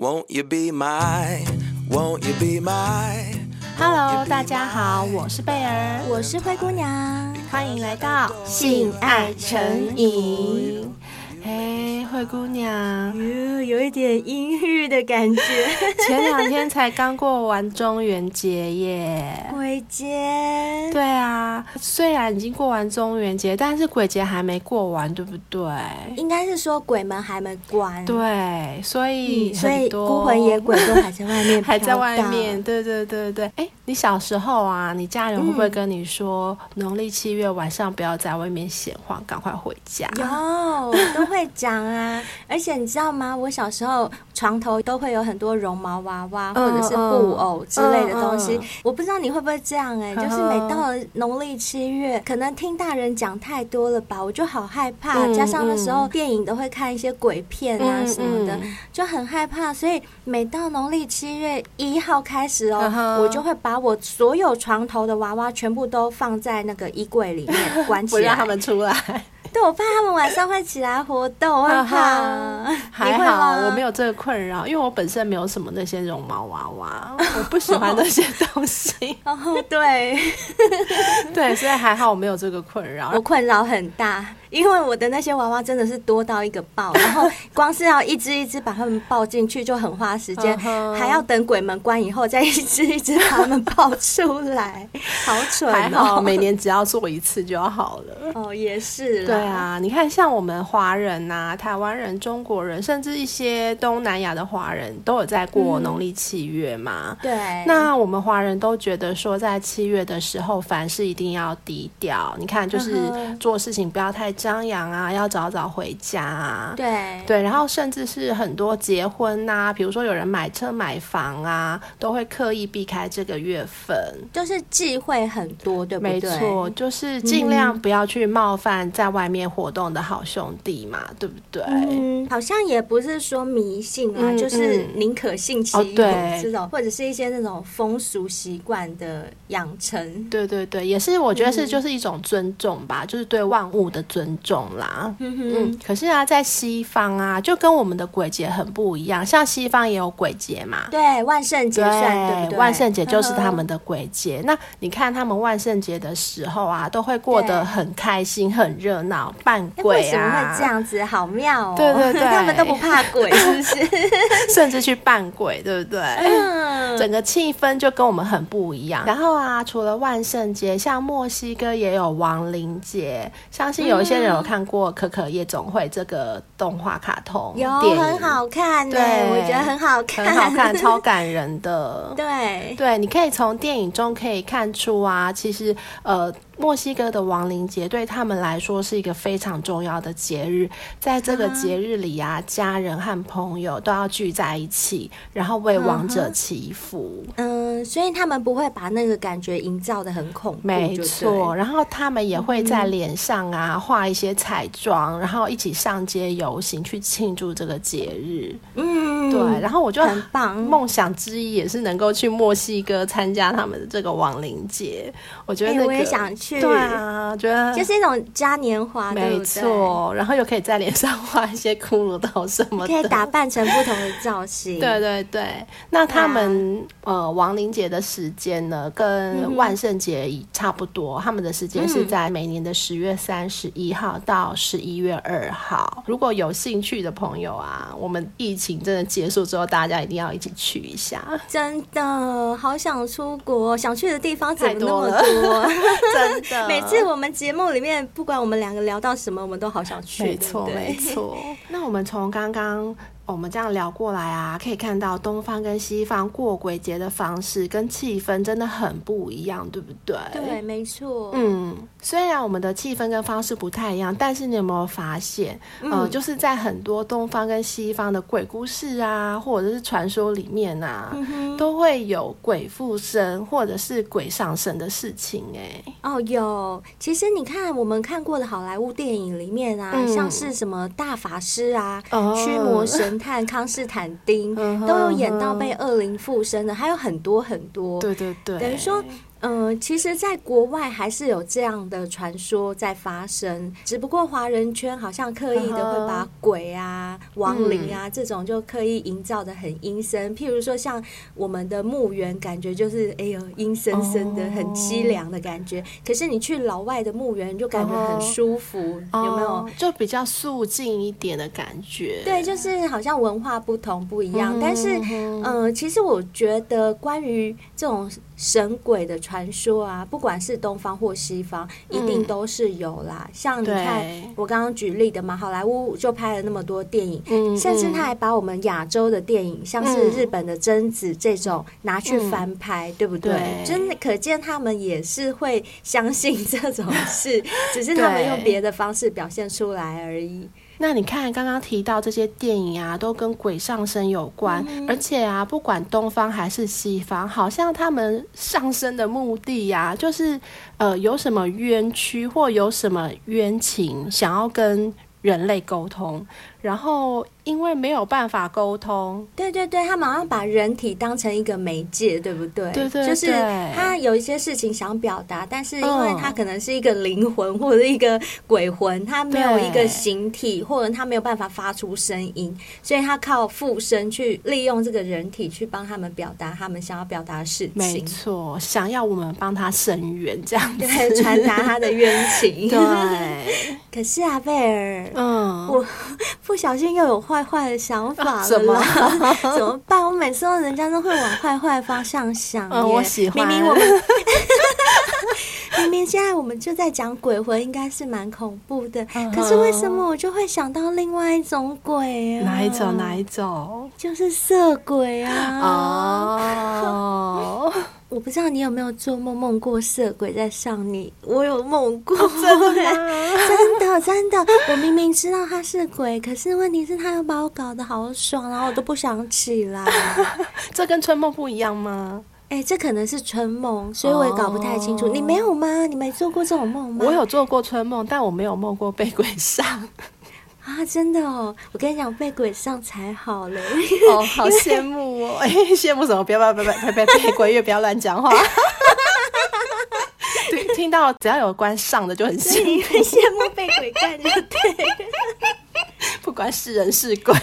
Won't you be my, won't you be my? Hello，大家好，我是贝儿，我是灰姑娘，欢迎来到性爱成瘾。嘿，灰姑娘，有有一点阴郁的感觉。前两天才刚过完中元节耶，鬼节。对啊，虽然已经过完中元节，但是鬼节还没过完，对不对？应该是说鬼门还没关。对，所以、嗯、所以孤魂野鬼都还在外面，还在外面。对对对对，哎，你小时候啊，你家人会不会跟你说，农历七月晚上不要在外面闲晃，赶快回家？有，都。会讲啊，而且你知道吗？我小时候床头都会有很多绒毛娃娃或者是布偶之类的东西。我不知道你会不会这样哎、欸，就是每到了农历七月，可能听大人讲太多了吧，我就好害怕。加上那时候电影都会看一些鬼片啊什么的，就很害怕。所以每到农历七月一号开始哦，我就会把我所有床头的娃娃全部都放在那个衣柜里面 关起来，不让他们出来。对，我怕他们晚上会起来活动，我怕。还好我没有这个困扰，因为我本身没有什么那些绒毛娃娃，我不喜欢那些东西。哦，对，对，所以还好我没有这个困扰。我困扰很大。因为我的那些娃娃真的是多到一个爆，然后光是要一只一只把它们抱进去就很花时间，还要等鬼门关以后再一只一只把它们抱出来，好蠢哦！还好每年只要做一次就好了。哦，也是。对啊，你看像我们华人呐、台湾人、中国人，甚至一些东南亚的华人都有在过农历七月嘛。对。那我们华人都觉得说，在七月的时候，凡事一定要低调。你看，就是做事情不要太。张扬啊，要早早回家啊。对对，然后甚至是很多结婚呐、啊，比如说有人买车买房啊，都会刻意避开这个月份，就是忌讳很多，对不对？没错，就是尽量不要去冒犯在外面活动的好兄弟嘛，嗯、对不对？嗯，好像也不是说迷信啊，嗯、就是宁可信其有、这种，或者是一些那种风俗习惯的养成。对对对，也是我觉得是就是一种尊重吧，嗯、就是对万物的尊重。重啦，嗯，嗯，可是啊，在西方啊，就跟我们的鬼节很不一样。像西方也有鬼节嘛，对，万圣节算，对不对？万圣节就是他们的鬼节。那你看他们万圣节的时候啊，都会过得很开心、很热闹，扮鬼啊。为什么会这样子？好妙哦！对对对，他们都不怕鬼，是不是？甚至去扮鬼，对不对？嗯，整个气氛就跟我们很不一样。然后啊，除了万圣节，像墨西哥也有亡灵节，相信有一些人。有看过《可可夜总会》这个动画卡通，有很好看，对，我觉得很好看，很好看，超感人的。对对，你可以从电影中可以看出啊，其实呃。墨西哥的亡灵节对他们来说是一个非常重要的节日，在这个节日里啊，家人和朋友都要聚在一起，然后为亡者祈福。嗯，所以他们不会把那个感觉营造的很恐怖。没错，然后他们也会在脸上啊画一些彩妆，然后一起上街游行去庆祝这个节日。嗯，对。然后我就很棒，梦想之一也是能够去墨西哥参加他们的这个亡灵节。我觉得、那个、我也想去。对啊，觉得就是一种嘉年华，没错。然后又可以在脸上画一些骷髅头什么的，可以打扮成不同的造型。对对对，那他们、啊、呃亡灵节的时间呢，跟万圣节差不多，嗯、他们的时间是在每年的十月三十一号到十一月二号。如果有兴趣的朋友啊，我们疫情真的结束之后，大家一定要一起去一下。真的好想出国，想去的地方怎么那么多？多 真。每次我们节目里面，不管我们两个聊到什么，我们都好想去。没错，没错。那我们从刚刚。我们这样聊过来啊，可以看到东方跟西方过鬼节的方式跟气氛真的很不一样，对不对？对，没错。嗯，虽然我们的气氛跟方式不太一样，但是你有没有发现，嗯、呃，就是在很多东方跟西方的鬼故事啊，或者是传说里面啊，嗯、都会有鬼附身或者是鬼上身的事情、欸。哎，哦，有。其实你看我们看过的好莱坞电影里面啊，嗯、像是什么大法师啊、驱、哦、魔神。看康斯坦丁都有演到被恶灵附身的，还有很多很多。对对对，等于说。嗯、呃，其实，在国外还是有这样的传说在发生，只不过华人圈好像刻意的会把鬼啊、亡灵啊这种就刻意营造的很阴森。譬如说，像我们的墓园，感觉就是哎呦阴森森的，很凄凉的感觉。可是你去老外的墓园，就感觉很舒服，有没有？就比较肃静一点的感觉。对，就是好像文化不同不一样。但是，嗯、呃，其实我觉得关于这种。神鬼的传说啊，不管是东方或西方，一定都是有啦。嗯、像你看，我刚刚举例的嘛，好莱坞就拍了那么多电影，嗯、甚至他还把我们亚洲的电影，嗯、像是日本的贞子这种拿去翻拍，嗯、对不对？对，真的可见他们也是会相信这种事，只是他们用别的方式表现出来而已。那你看，刚刚提到这些电影啊，都跟鬼上身有关，嗯、而且啊，不管东方还是西方，好像他们上身的目的呀、啊，就是呃，有什么冤屈或有什么冤情，想要跟人类沟通，然后。因为没有办法沟通，对对对，他马上把人体当成一个媒介，对不对？对对对，就是他有一些事情想表达，但是因为他可能是一个灵魂或者一个鬼魂，他没有一个形体，或者他没有办法发出声音，所以他靠附身去利用这个人体去帮他们表达他们想要表达的事情。没错，想要我们帮他伸冤，这样对，传达他的冤情。对，可是啊，贝尔，嗯，我不小心又有坏。坏坏的想法了啦，怎么，怎么办？我每次都人家都会往坏坏方向想。嗯，我喜欢。明明我们，明明现在我们就在讲鬼魂，应该是蛮恐怖的。可是为什么我就会想到另外一种鬼啊？哪一种？哪一种？就是色鬼啊！哦。我不知道你有没有做梦梦过色鬼在上你？我有梦过，哦，真的 真的真的。我明明知道他是鬼，可是问题是他又把我搞得好爽，然后我都不想起来。这跟春梦不一样吗？哎，欸，这可能是春梦，所以我也搞不太清楚。哦，你没有吗？你没做过这种梦吗？我有做过春梦，但我没有梦过被鬼上。啊，真的哦！我跟你讲，被鬼上才好嘞。哦，好羡慕哦！哎，羡慕什么？不要不要不要不要不要被鬼月，不要乱讲话。对，听到只要有关上的就很羡慕，很羡慕被鬼干就对。不管是人是鬼。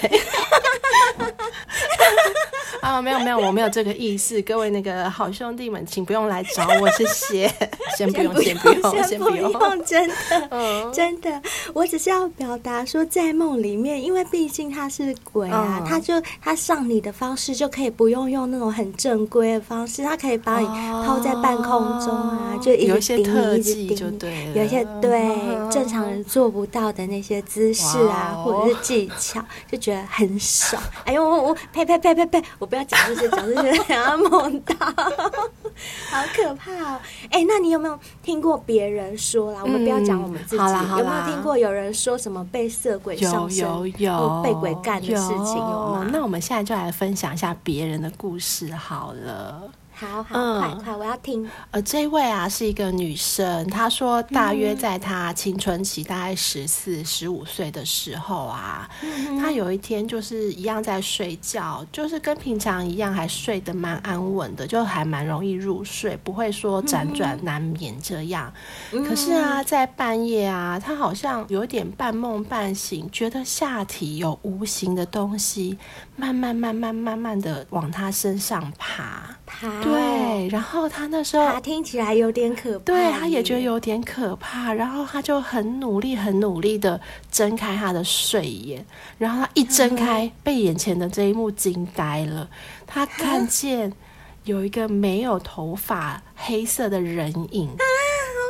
啊，没有没有，我没有这个意思。各位那个好兄弟们，请不用来找我，谢谢。先不用，先不用，先不用，真的，嗯、真的。我只是要表达说，在梦里面，因为毕竟他是鬼啊，嗯、他就他上你的方式就可以不用用那种很正规的方式，他可以把你抛在半空中啊，哦、就一直顶你，一直顶，就对，有一些对、嗯、正常人做不到的那些姿势啊，哦、或者是技巧，就觉得很爽。哎呦，我我呸呸呸呸呸，我。不要讲这些，讲这些，想要梦到，好可怕哦！哎、欸，那你有没有听过别人说啦？嗯、我们不要讲我们自己，有没有听过有人说什么被色鬼上身，有有有被鬼干的事情？有吗？那我们现在就来分享一下别人的故事好了。好好，嗯、快快，我要听。呃，这位啊是一个女生，她说大约在她青春期，大概十四、十五岁的时候啊，嗯、她有一天就是一样在睡觉，就是跟平常一样，还睡得蛮安稳的，就还蛮容易入睡，不会说辗转难眠这样。嗯、可是啊，在半夜啊，她好像有点半梦半醒，觉得下体有无形的东西慢慢、慢慢、慢慢的往她身上爬。爬，对，然后他那时候他听起来有点可怕，对，他也觉得有点可怕，然后他就很努力、很努力的睁开他的睡眼，然后他一睁开，被眼前的这一幕惊呆了，他看见有一个没有头发、黑色的人影。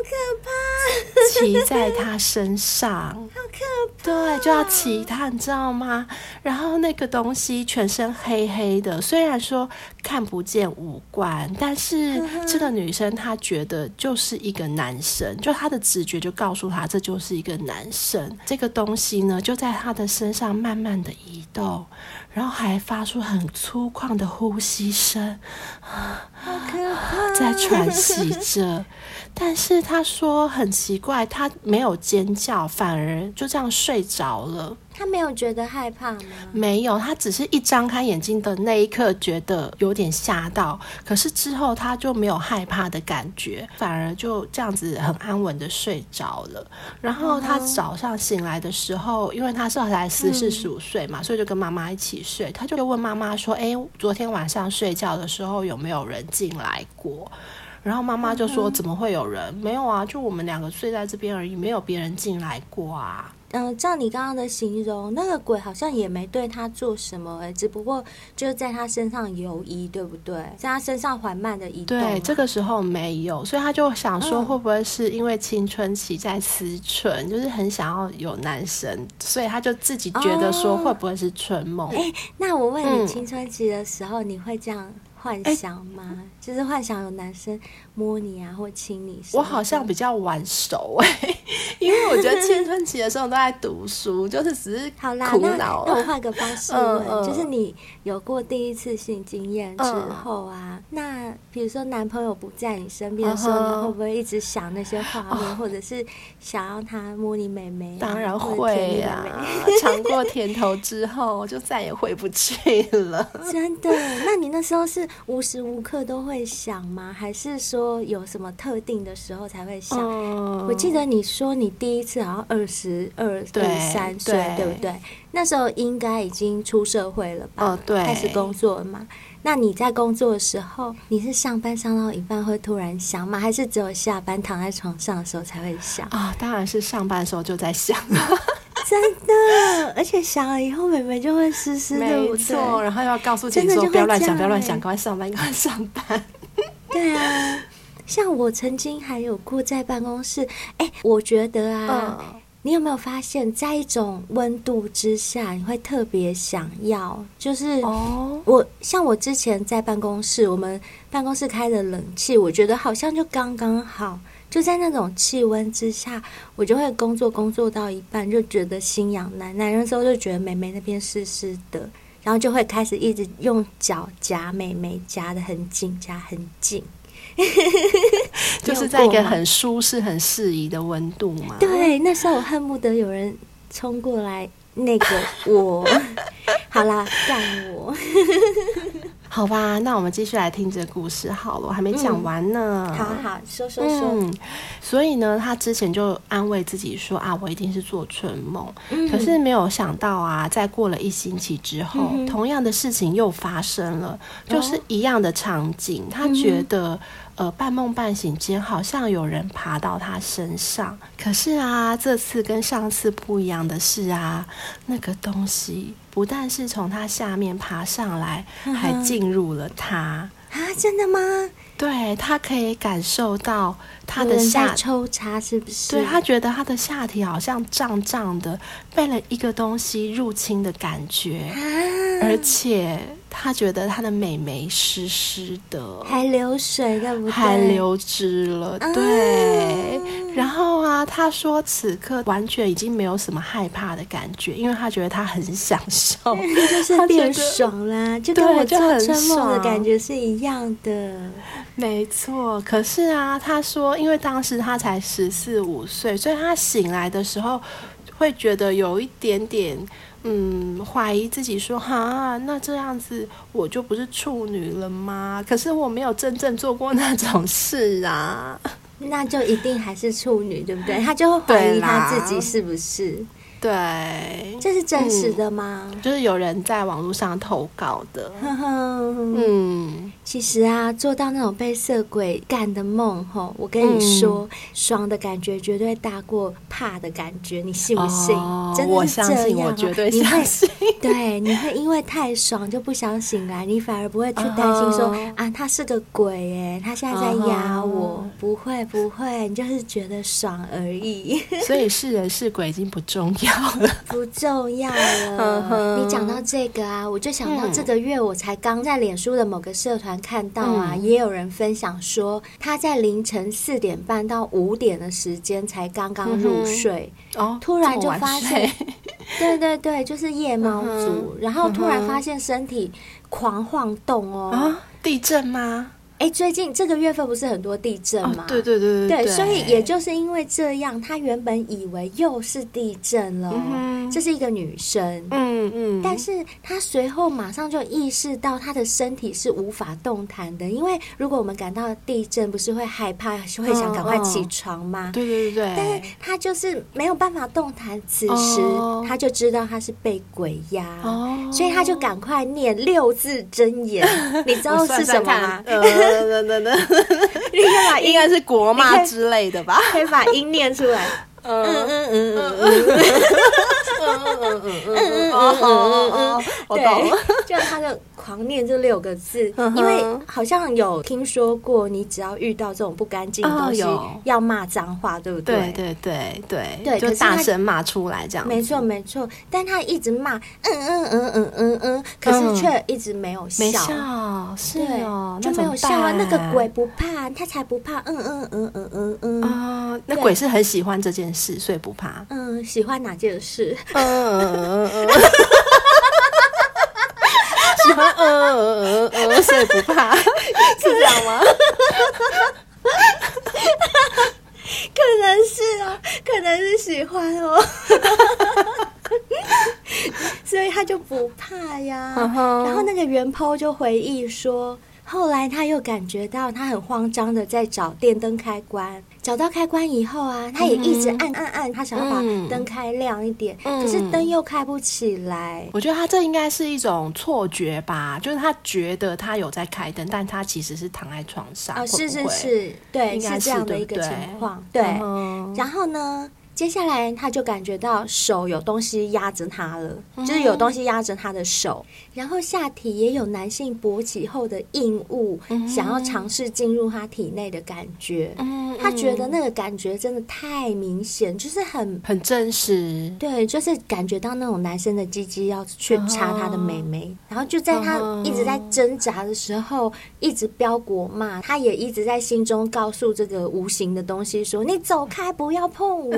可怕！骑在他身上，好可怕！对，就要骑他，你知道吗？然后那个东西全身黑黑的，虽然说看不见五官，但是这个女生她觉得就是一个男生，就她的直觉就告诉她这就是一个男生。这个东西呢，就在她的身上慢慢的移动，然后还发出很粗犷的呼吸声，好可怕！在喘息着。但是他说很奇怪，他没有尖叫，反而就这样睡着了。他没有觉得害怕吗？没有，他只是一张开眼睛的那一刻觉得有点吓到，可是之后他就没有害怕的感觉，反而就这样子很安稳的睡着了。然后他早上醒来的时候，因为他是才四四十五岁嘛，所以就跟妈妈一起睡，他就问妈妈说：“哎，昨天晚上睡觉的时候有没有人进来过？”然后妈妈就说：“怎么会有人？没有啊，就我们两个睡在这边而已，没有别人进来过啊。”嗯，照你刚刚的形容，那个鬼好像也没对他做什么哎，只不过就是在他身上游移，对不对？在他身上缓慢的移动。对，这个时候没有，所以他就想说，会不会是因为青春期在思春，嗯、就是很想要有男生，所以他就自己觉得说，会不会是春梦？哎、哦，那我问你，青春期的时候你会这样？幻想吗？欸、就是幻想有男生摸你啊，或亲你。我好像比较晚熟哎、欸，因为我觉得青春期的时候都在读书，就是只是苦恼。好啦，那，那我换个方式问，就是你有过第一次性经验之后啊，嗯、那比如说男朋友不在你身边的时候，嗯、你会不会一直想那些画面，哦、或者是想要他摸你妹妹、啊？当然会呀、啊，尝过甜头之后就再也回不去了。真的？那你那时候是？无时无刻都会想吗？还是说有什么特定的时候才会想？嗯、我记得你说你第一次好像二十二、二三岁，对不对？那时候应该已经出社会了吧？哦，对，开始工作了嘛？那你在工作的时候，你是上班上到一半会突然想吗？还是只有下班躺在床上的时候才会想？啊、哦，当然是上班的时候就在想。真的，而且想了以后，妹妹就会湿湿的。没错，然后又要告诉自己说：“不要乱想，不要乱想，赶快上班，赶快上班。”对啊，像我曾经还有过在办公室，哎，我觉得啊，嗯、你有没有发现，在一种温度之下，你会特别想要，就是哦，我像我之前在办公室，我们办公室开的冷气，我觉得好像就刚刚好。就在那种气温之下，我就会工作工作到一半，就觉得心痒难耐。那时候就觉得妹妹那边湿湿的，然后就会开始一直用脚夹妹妹，夹的很紧，夹很紧，就是在一个很舒适、很适宜的温度嘛。对，那时候我恨不得有人冲过来，那个我，好啦，干我。好吧，那我们继续来听这个故事好了，我还没讲完呢。嗯、好好说说说、嗯。所以呢，他之前就安慰自己说啊，我一定是做春梦。嗯、可是没有想到啊，在过了一星期之后，嗯、同样的事情又发生了，就是一样的场景。哦、他觉得。呃，半梦半醒间，好像有人爬到他身上。可是啊，这次跟上次不一样的是啊，那个东西不但是从他下面爬上来，还进入了他啊！真的吗？对，他可以感受到他的下抽插，是不是？对，他觉得他的下体好像胀胀的，被了一个东西入侵的感觉，啊、而且。他觉得他的美眉湿湿的，还流水，对不对？还流汁了，对。嗯、然后啊，他说此刻完全已经没有什么害怕的感觉，因为他觉得他很享受，就是变爽啦，就跟我做春梦的感觉是一样的。没错，可是啊，他说，因为当时他才十四五岁，所以他醒来的时候会觉得有一点点。嗯，怀疑自己说哈，那这样子我就不是处女了吗？可是我没有真正做过那种事啊，那就一定还是处女，对不对？他就会怀疑他自己是不是？对，这是真实的吗？嗯，就是有人在网络上投稿的。嗯，其实啊，做到那种被色鬼干的梦，吼，我跟你说，嗯，爽的感觉绝对大过怕的感觉，你信不信？哦，真的是这样，我，我绝对相信。你会，对，你会因为太爽就不想醒来，你反而不会去担心说，哦，啊，他是个鬼哎，他现在在压我，哦，不会不会，你就是觉得爽而已。所以是人是鬼已经不重要了。不重要了。你讲到这个啊，我就想到这个月我才刚在脸书的某个社团看到啊，嗯、也有人分享说他在凌晨四点半到五点的时间才刚刚入睡，嗯、哦，突然就发现，对对对，就是夜猫族，嗯、然后突然发现身体狂晃动哦，啊，地震吗？哎，最近这个月份不是很多地震吗？对对对对对，所以也就是因为这样，他原本以为又是地震了。这是一个女生，嗯嗯，但是她随后马上就意识到她的身体是无法动弹的，因为如果我们感到地震，不是会害怕，会想赶快起床吗？对对对。但是她就是没有办法动弹，此时她就知道她是被鬼压，所以她就赶快念六字真言，你知道是什么吗？等等等，你可以把应该是国骂之类的吧？可以把音念出来。嗯嗯嗯嗯嗯嗯嗯嗯嗯嗯嗯嗯哦哦哦嗯，对，就他就狂念这六个字，因为好像有听说过，你只要遇到这种不干净的东西，要骂脏话，对不对？对对对对，就大声骂出来这样。没错没错，但他一直骂嗯嗯嗯嗯嗯嗯，可是却一直没有笑，是哦，就没有笑啊。那个鬼不怕，他才不怕，嗯嗯嗯嗯嗯嗯啊，那鬼是很喜欢这件。所以不怕。嗯，喜欢哪件事？嗯嗯嗯嗯。喜欢嗯嗯嗯嗯，所以不怕，是这样吗？可能是哦，可能是喜欢哦，所以他就不怕呀。然后那个原 po 就回忆说。后来他又感觉到他很慌张的在找电灯开关，找到开关以后啊，他也一直按按按，他想要把灯开亮一点，嗯、可是灯又开不起来。我觉得他这应该是一种错觉吧，就是他觉得他有在开灯，但他其实是躺在床上。哦，是是是，对，是这样的一个情况。对，然后呢？接下来，他就感觉到手有东西压着他了，嗯、就是有东西压着他的手，然后下体也有男性勃起后的硬物，嗯、想要尝试进入他体内的感觉。嗯、他觉得那个感觉真的太明显，就是很很真实。对，就是感觉到那种男生的鸡鸡要去插他的美眉，嗯、然后就在他一直在挣扎的时候，一直飙国骂，他也一直在心中告诉这个无形的东西说：“你走开，不要碰我。”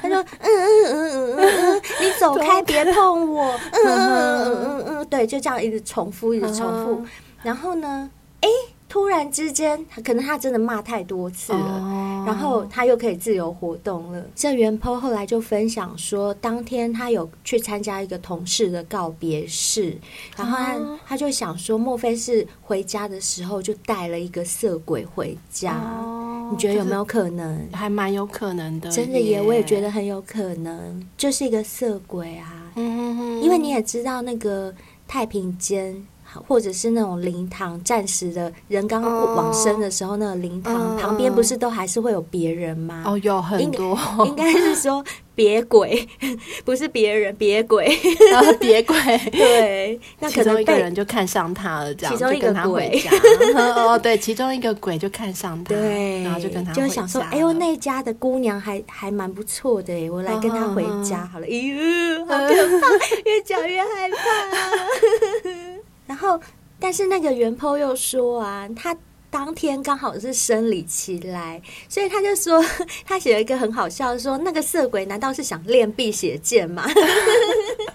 他说：“嗯嗯嗯嗯嗯嗯，你走开，别碰我。嗯嗯嗯嗯嗯，对，就这样一直重复，一直重复。然后呢，哎，突然之间，可能他真的骂太多次了，然后他又可以自由活动了。这原 po 后来就分享说，当天他有去参加一个同事的告别式，然后他他就想说，莫非是回家的时候就带了一个色鬼回家？”你觉得有没有可能？还蛮有可能的，真的耶！我也觉得很有可能，就是一个色鬼啊。嗯哼哼，因为你也知道那个太平间。或者是那种灵堂，暂时的人刚往生的时候，那个灵堂旁边不是都还是会有别人吗？哦，有很多，应该是说别鬼，不是别人，别鬼，然后别鬼。对，那可能一个人就看上他了，这样，其中一个鬼。哦，对，其中一个鬼就看上他，对，然后就跟他就想说，哎呦，那家的姑娘还还蛮不错的，我来跟他回家好了。哎呦，好可怕，越讲越害怕。然后，但是那个原 po 又说啊，他当天刚好是生理期来，所以他就说，他写了一个很好笑，说那个色鬼难道是想练辟邪剑吗？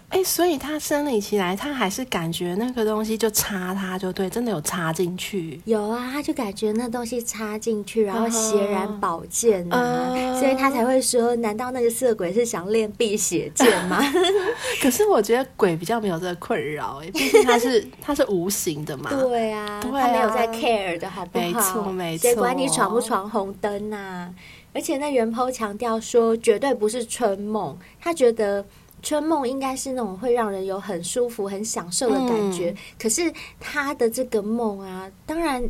哎、欸，所以他生理期来，他还是感觉那个东西就插他就对，真的有插进去。有啊，他就感觉那东西插进去，然后血染宝剑啊，uh. 所以他才会说，难道那个色鬼是想练辟邪剑吗？可是我觉得鬼比较没有这个困扰，哎，毕竟他是他是无形的嘛。对啊，对啊，他没有在 care 的好不好？没错，没错。谁管你闯不闯红灯啊？而且那袁抛强调说，绝对不是春梦，他觉得。春梦应该是那种会让人有很舒服、很享受的感觉，嗯、可是他的这个梦啊，当然。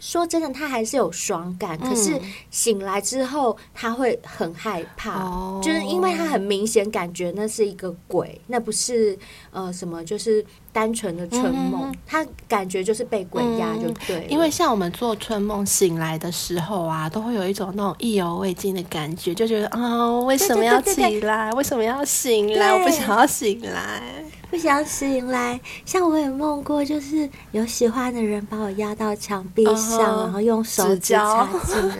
说真的，他还是有爽感，嗯、可是醒来之后他会很害怕，哦、就是因为他很明显感觉那是一个鬼，那不是呃什么，就是单纯的春梦，嗯、他感觉就是被鬼压就对、嗯。因为像我们做春梦醒来的时候啊，都会有一种那种意犹未尽的感觉，就觉得啊、哦，为什么要起来？对对对对，为什么要醒来？我不想要醒来。不想醒来，像我也梦过，就是有喜欢的人把我压到墙壁上，uh huh, 然后用手指插进来，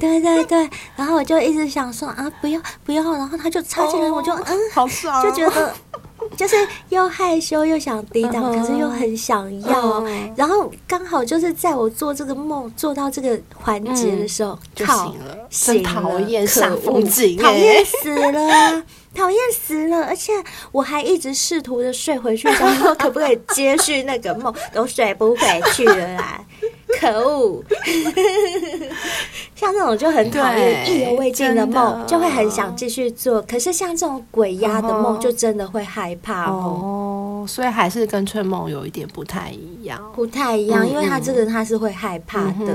对对对，然后我就一直想说啊，不要不要，然后他就插进来，我就嗯，好爽，就觉得 就是又害羞又想抵挡，可是又很想要。然后刚好就是在我做这个梦做到这个环节的时候，就醒了，醒了，讨厌煞风景，讨厌死了，讨厌死了！而且我还一直试图的睡回去，想说可不可以接续那个梦，都睡不回去了啦。可恶！像这种就很讨厌，意犹未尽的梦，就会很想继续做。可是像这种鬼压的梦，就真的会害怕哦。所以还是跟春梦有一点不太一样，不太一样，因为他这个他是会害怕的。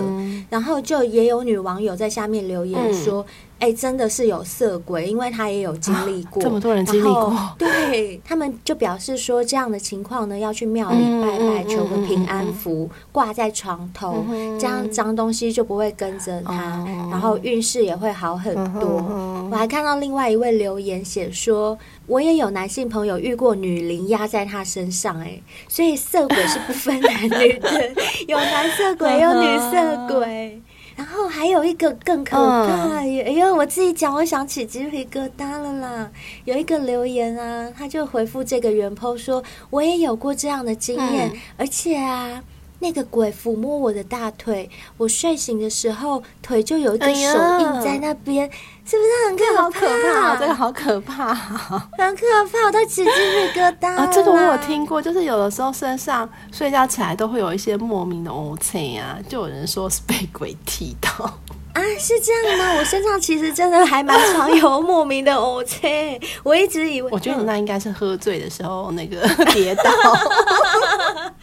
然后就也有女网友在下面留言说。哎、欸，真的是有色鬼，因为他也有经历过、啊，这么多人经历过，对他们就表示说，这样的情况呢，要去庙里拜拜，求个平安符，挂在床头，嗯、这样脏东西就不会跟着他，嗯、然后运势也会好很多。嗯、我还看到另外一位留言写说，我也有男性朋友遇过女灵压在他身上、欸，哎，所以色鬼是不分男女的，有男色鬼，有女色鬼。然后还有一个更可怕耶！哎呦，我自己讲，我想起鸡皮疙瘩了啦。有一个留言啊，他就回复这个原 po 说，我也有过这样的经验，嗯、而且啊。那个鬼抚摸我的大腿，我睡醒的时候腿就有一个手印在那边，哎、是不是很可怕？可怕，这个好可怕，很可怕，我都起鸡皮疙瘩啊！这个我有听过，就是有的时候身上睡觉起来都会有一些莫名的乌青啊，就有人说是被鬼踢到啊，是这样吗？我身上其实真的还蛮常有莫名的乌青，我一直以为，我觉得你那应该是喝醉的时候那个跌倒。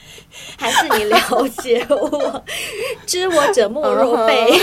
还是你了解我，知我者莫若贝，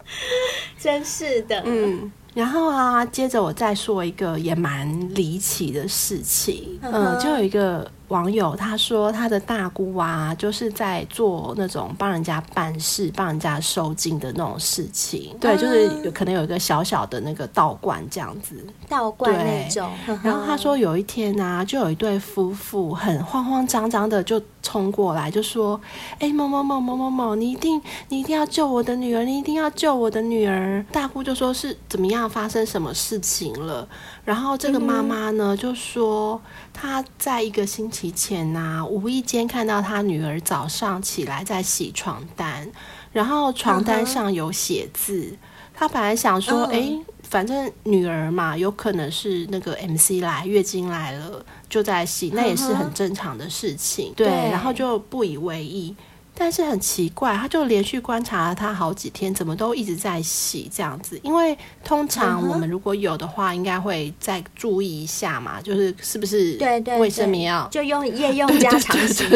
真是的。嗯，然后啊，接着我再说一个也蛮离奇的事情。嗯、呃，就有一个。网友他说，他的大姑啊，就是在做那种帮人家办事、帮人家收金的那种事情。对，就是有可能有一个小小的那个道观这样子，道观那种。然后他说，有一天啊，就有一对夫妇很慌慌张张的就冲过来，就说：“哎，某某某某某某，你一定你一定要救我的女儿，你一定要救我的女儿。”大姑就说是怎么样，发生什么事情了？然后这个妈妈呢，就说她在一个星期前呐、啊，无意间看到她女儿早上起来在洗床单，然后床单上有写字。她本来想说，哎，反正女儿嘛，有可能是那个 MC 来，月经来了就在洗，那也是很正常的事情。对，然后就不以为意。但是很奇怪，他就连续观察了他好几天，怎么都一直在洗这样子。因为通常我们如果有的话，应该会再注意一下嘛，就是是不是对对卫生棉要就用夜用 加长型，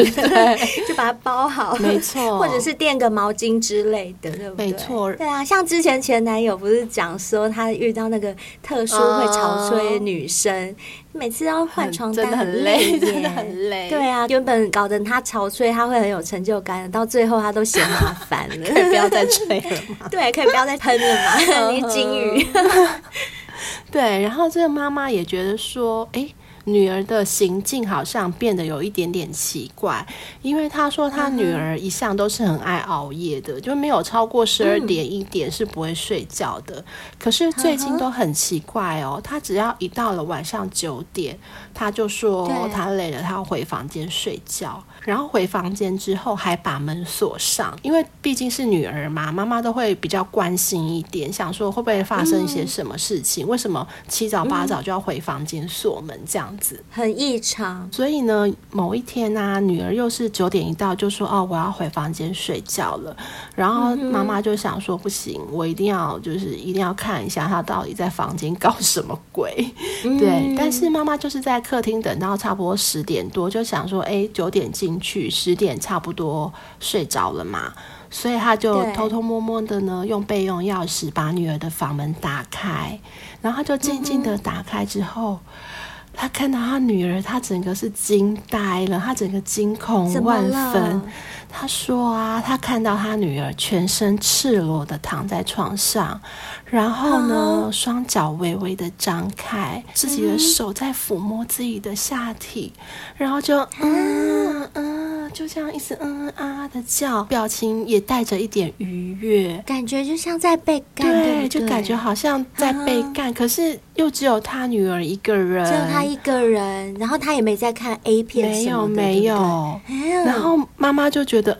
就把它包好，没错，或者是垫个毛巾之类的，对不对？没错，对啊，像之前前男友不是讲说他遇到那个特殊会潮吹女生。哦每次要换床单很累，真的很累。对啊，原本搞得他憔悴，他会很有成就感，到最后他都嫌麻烦了。可以不要再吹了吗？对，可以不要再喷了嘛。你金鱼。对，然后这个妈妈也觉得说，哎。女儿的行径好像变得有一点点奇怪，因为他说他女儿一向都是很爱熬夜的，就没有超过十二点一点是不会睡觉的。可是最近都很奇怪哦，他只要一到了晚上九点，他就说他累了，他要回房间睡觉。然后回房间之后还把门锁上，因为毕竟是女儿嘛，妈妈都会比较关心一点，想说会不会发生一些什么事情？嗯、为什么七早八早就要回房间锁门这样子？很异常。所以呢，某一天呢、啊，女儿又是九点一到就说：“哦，我要回房间睡觉了。”然后妈妈就想说：“不行，我一定要就是一定要看一下她到底在房间搞什么鬼。嗯”对。但是妈妈就是在客厅等到差不多十点多，就想说：“哎，九点进。”去十点差不多睡着了嘛，所以他就偷偷摸摸的呢，用备用钥匙把女儿的房门打开，然后他就静静的打开之后，他看到他女儿，他整个是惊呆了，他整个惊恐万分。他说啊，他看到他女儿全身赤裸的躺在床上，然后呢，双脚微微的张开，自己的手在抚摸自己的下体，然后就嗯嗯就这样一直嗯嗯啊啊的叫，表情也带着一点愉悦，感觉就像在被干，对，对对？就感觉好像在被干，可是又只有他女儿一个人，只有他一个人，然后他也没在看 A 片，没有没有，然后妈妈就觉得。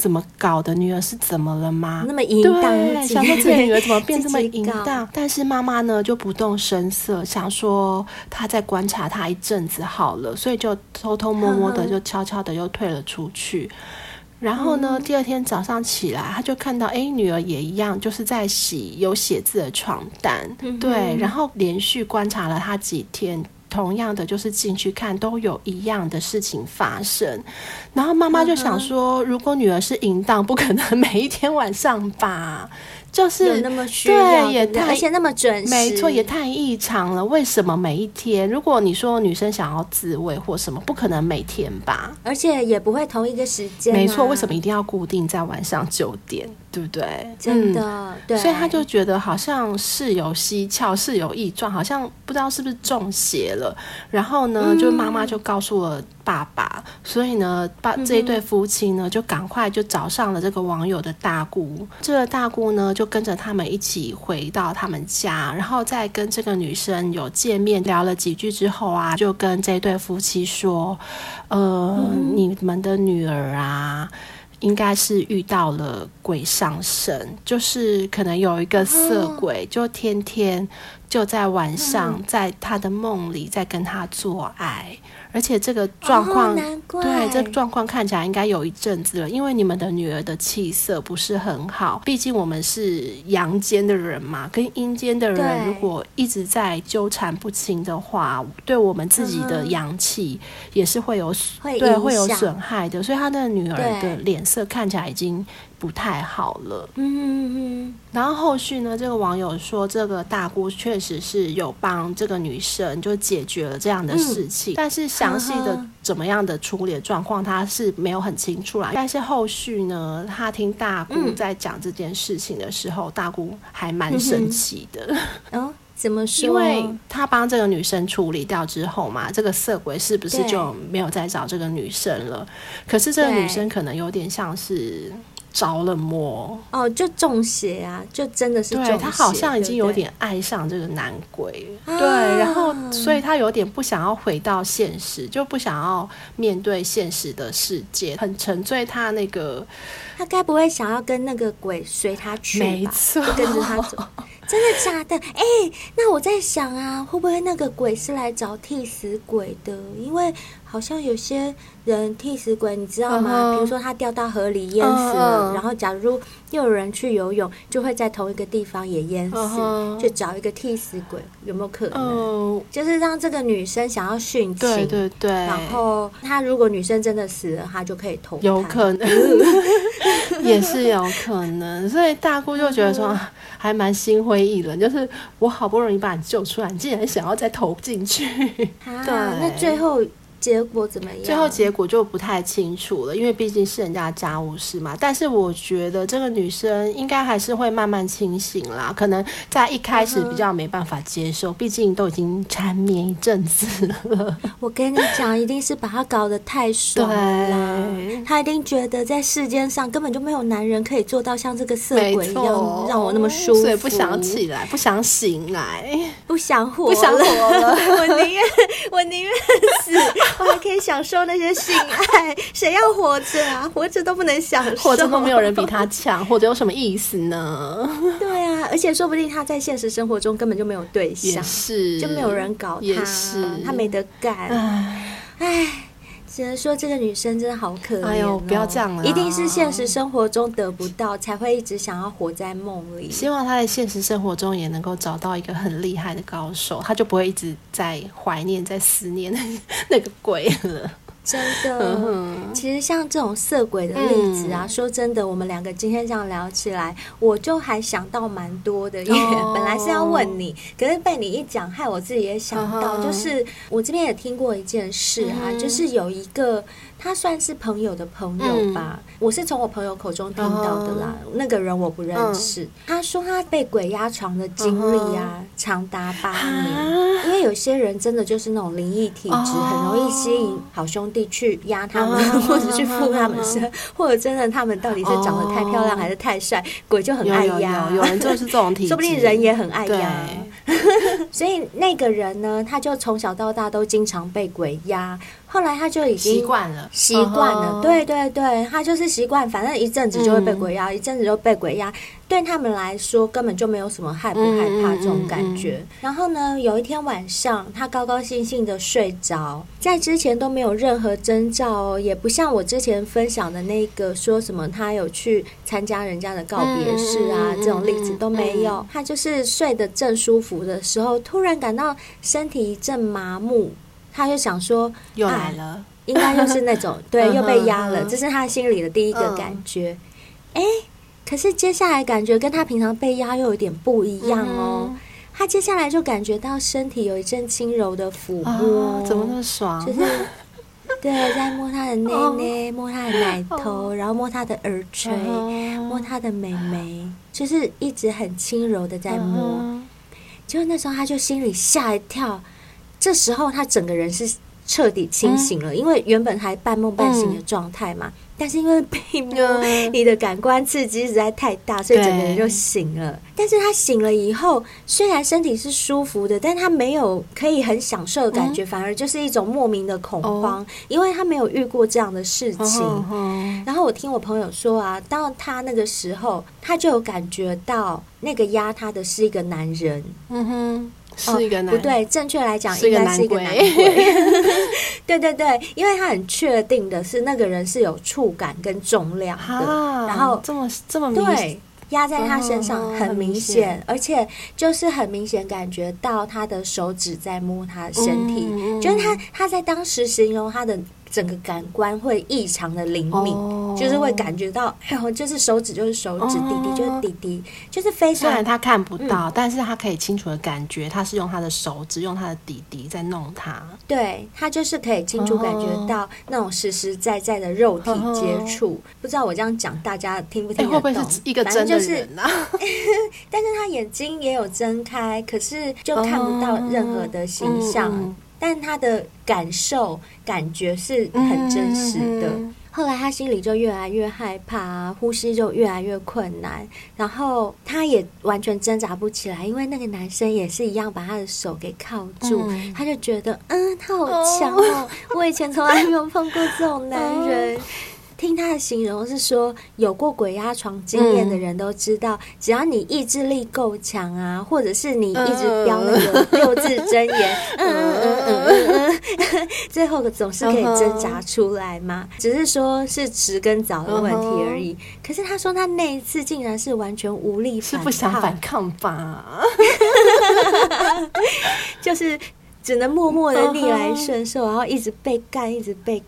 怎么搞的？女儿是怎么了吗？那么淫荡，对，想说自己女儿怎么变这么淫荡？但是妈妈呢就不动声色，想说她在观察她一阵子好了，所以就偷偷摸摸的就悄悄的又退了出去。然后呢，第二天早上起来，她就看到哎，女儿也一样，就是在洗有写字的床单，对，然后连续观察了她几天。同样的，就是进去看都有一样的事情发生，然后妈妈就想说，如果女儿是淫荡，不可能每一天晚上吧。就是对，也太而且那么准时，没错，也太异常了。为什么每一天？如果你说女生想要自慰或什么，不可能每天吧？而且也不会同一个时间啊。没错，为什么一定要固定在晚上九点？对不对？真的，嗯，对。所以他就觉得好像事有蹊跷，事有异状，好像不知道是不是中邪了。然后呢，嗯，就妈妈就告诉了。爸爸，所以呢，爸这一对夫妻呢，就赶快就找上了这个网友的大姑。这个大姑呢，就跟着他们一起回到他们家，然后再跟这个女生有见面聊了几句之后啊，就跟这对夫妻说：“呃，嗯、你们的女儿啊，应该是遇到了鬼上身，就是可能有一个色鬼，就天天就在晚上在他的梦里在跟他做爱。”而且这个状况，哦、对，这个状况看起来应该有一阵子了，因为你们的女儿的气色不是很好，毕竟我们是阳间的人嘛，跟阴间的人如果一直在纠缠不清的话，对我们自己的阳气也是会有对会有损害的，所以他的女儿的脸色看起来已经。不太好了，嗯嗯嗯。然后后续呢，这个网友说，这个大姑确实是有帮这个女生就解决了这样的事情，嗯、但是详细的怎么样的处理的状况，他是没有很清楚啦。但是后续呢，他听大姑在讲这件事情的时候，嗯、大姑还蛮生气的。嗯，怎么说？因为他帮这个女生处理掉之后嘛，这个色鬼是不是就没有再找这个女生了？可是这个女生可能有点像是。着了魔哦，就中邪啊，就真的是中邪。对，他好像已经有点爱上这个男鬼，对，对，然后所以他有点不想要回到现实，就不想要面对现实的世界，很沉醉他那个。他该不会想要跟那个鬼随他去吧？没错，就跟着他走。真的假的？哎、欸，那我在想啊，会不会那个鬼是来找替死鬼的？因为好像有些人替死鬼，你知道吗？比、uh huh. 如说他掉到河里淹死了，uh huh. 然后假如又有人去游泳，就会在同一个地方也淹死，uh huh. 就找一个替死鬼，有没有可能？Uh. 就是让这个女生想要殉情，对对对。然后他如果女生真的死了，他就可以投胎，有可能，也是有可能。所以大姑就觉得说。Uh. 还蛮心灰意冷，就是我好不容易把你救出来，你竟然想要再投进去。啊、对，那最后结果怎么样？最后结果就不太清楚了，因为毕竟是人家家务事嘛。但是我觉得这个女生应该还是会慢慢清醒啦，可能在一开始比较没办法接受，毕竟都已经缠绵一阵子了。我跟你讲，一定是把她搞得太爽了，对她一定觉得在世间上根本就没有男人可以做到像这个色鬼一样让我那么舒服，所以不想起来，不想醒来，不想活，不想活了。我宁愿 我宁愿死。我还可以享受那些性爱，谁要活着啊？活着都不能享受，活着都没有人比他强，活着有什么意思呢？对啊，而且说不定他在现实生活中根本就没有对象，是就没有人搞他，他没得干，唉。只能说这个女生真的好可怜，哦，哎呦，不要这样了，一定是现实生活中得不到，才会一直想要活在梦里。希望她在现实生活中也能够找到一个很厉害的高手，她就不会一直在怀念、在思念 那个鬼了。真的，其实像这种色鬼的例子啊，嗯、说真的，我们两个今天这样聊起来，我就还想到蛮多的。因为 本来是要问你，可是被你一讲，害我自己也想到，哦、就是我这边也听过一件事啊，嗯、就是有一个。他算是朋友的朋友吧，嗯、我是从我朋友口中听到的啦。嗯、那个人我不认识。嗯、他说他被鬼压床的经历啊，嗯、长达八年。啊、因为有些人真的就是那种灵异体质，哦、很容易吸引好兄兄弟去压他们，哦、或者去附他们身，哦、或者真的他们到底是长得太漂亮还是太帅，哦、鬼就很爱压。有，有，有，有人就是这种体质，说不定人也很爱压。所以那个人呢，他就从小到大都经常被鬼压。后来他就已经习惯了，习惯了。对对对，他就是习惯，反正一阵子就会被鬼压，嗯、一阵子就被鬼压。对他们来说，根本就没有什么害不害怕这种感觉。嗯嗯嗯、然后呢，有一天晚上，他高高兴兴的睡着，在之前都没有任何征兆哦，也不像我之前分享的那个说什么他有去参加人家的告别式啊，嗯、这种例子都没有。嗯、他就是睡得正舒服的时候，突然感到身体一阵麻木。他就想说，又来了，啊、应该又是那种 对，又被压了，这是他心里的第一个感觉。哎、嗯，可是接下来感觉跟他平常被压又有点不一样哦。嗯、他接下来就感觉到身体有一阵轻柔的抚摸，啊、怎么那么爽？就是对，在摸他的内内，摸他的奶头，然后摸他的耳垂，摸他的美眉，就是一直很轻柔的在摸。结果那时候他就心里吓一跳。这时候他整个人是彻底清醒了，嗯、因为原本还半梦半醒的状态嘛。嗯、但是因为被摸，你的感官刺激实在太大，所以整个人就醒了。但是他醒了以后，虽然身体是舒服的，但他没有可以很享受的感觉，嗯、反而就是一种莫名的恐慌，哦、因为他没有遇过这样的事情。哦哦、然后我听我朋友说啊，到他那个时候，他就有感觉到那个压他的是一个男人。嗯哼。是一个男、哦，不对，正确来讲应该是一个男鬼。对对对，因为他很确定的是那个人是有触感跟重量的，啊、然后这么这么明对压在他身上很明显，哦、而且就是很明显感觉到他的手指在摸他的身体，嗯、就是他他在当时形容他的。整个感官会异常的灵敏，oh. 就是会感觉到，哎呦，就是手指就是手指，弟弟、oh. 就是滴滴，就是非常。虽然他看不到，嗯、但是他可以清楚的感觉，他是用他的手指，用他的滴滴在弄他。对，他就是可以清楚感觉到那种实实在在的肉体接触。Oh. 不知道我这样讲，大家听不听得懂？欸、会不会是一个真的人啊？但是他眼睛也有睁开，可是就看不到任何的形象。Oh. 但他的感受、感觉是很真实的。嗯、后来他心里就越来越害怕，呼吸就越来越困难，然后他也完全挣扎不起来，因为那个男生也是一样把他的手给铐住，嗯、他就觉得，嗯，他好强哦，哦我以前从来没有碰过这种男人。哦听他的形容是说，有过鬼压床经验的人都知道，只要你意志力够强啊，或者是你一直标那个 六字真言，嗯嗯嗯嗯嗯，最后总是可以挣扎出来嘛。只是说是迟跟早的问题而已。可是他说他那一次竟然是完全无力反抗，是不想反抗吧？就是只能默默的逆来顺受，然后一直被干，一直被。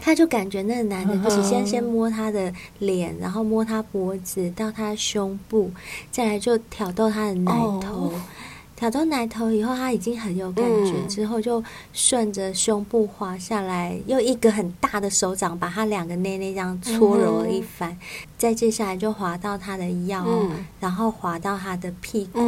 他就感觉那个男的，就是先先摸他的脸，然后摸他脖子，到他胸部，再来就挑逗他的奶头。挑到奶头以后，他已经很有感觉，之后就顺着胸部滑下来，用一个很大的手掌把他两个内内这样搓揉了一番，再接下来就滑到他的腰，然后滑到他的屁股，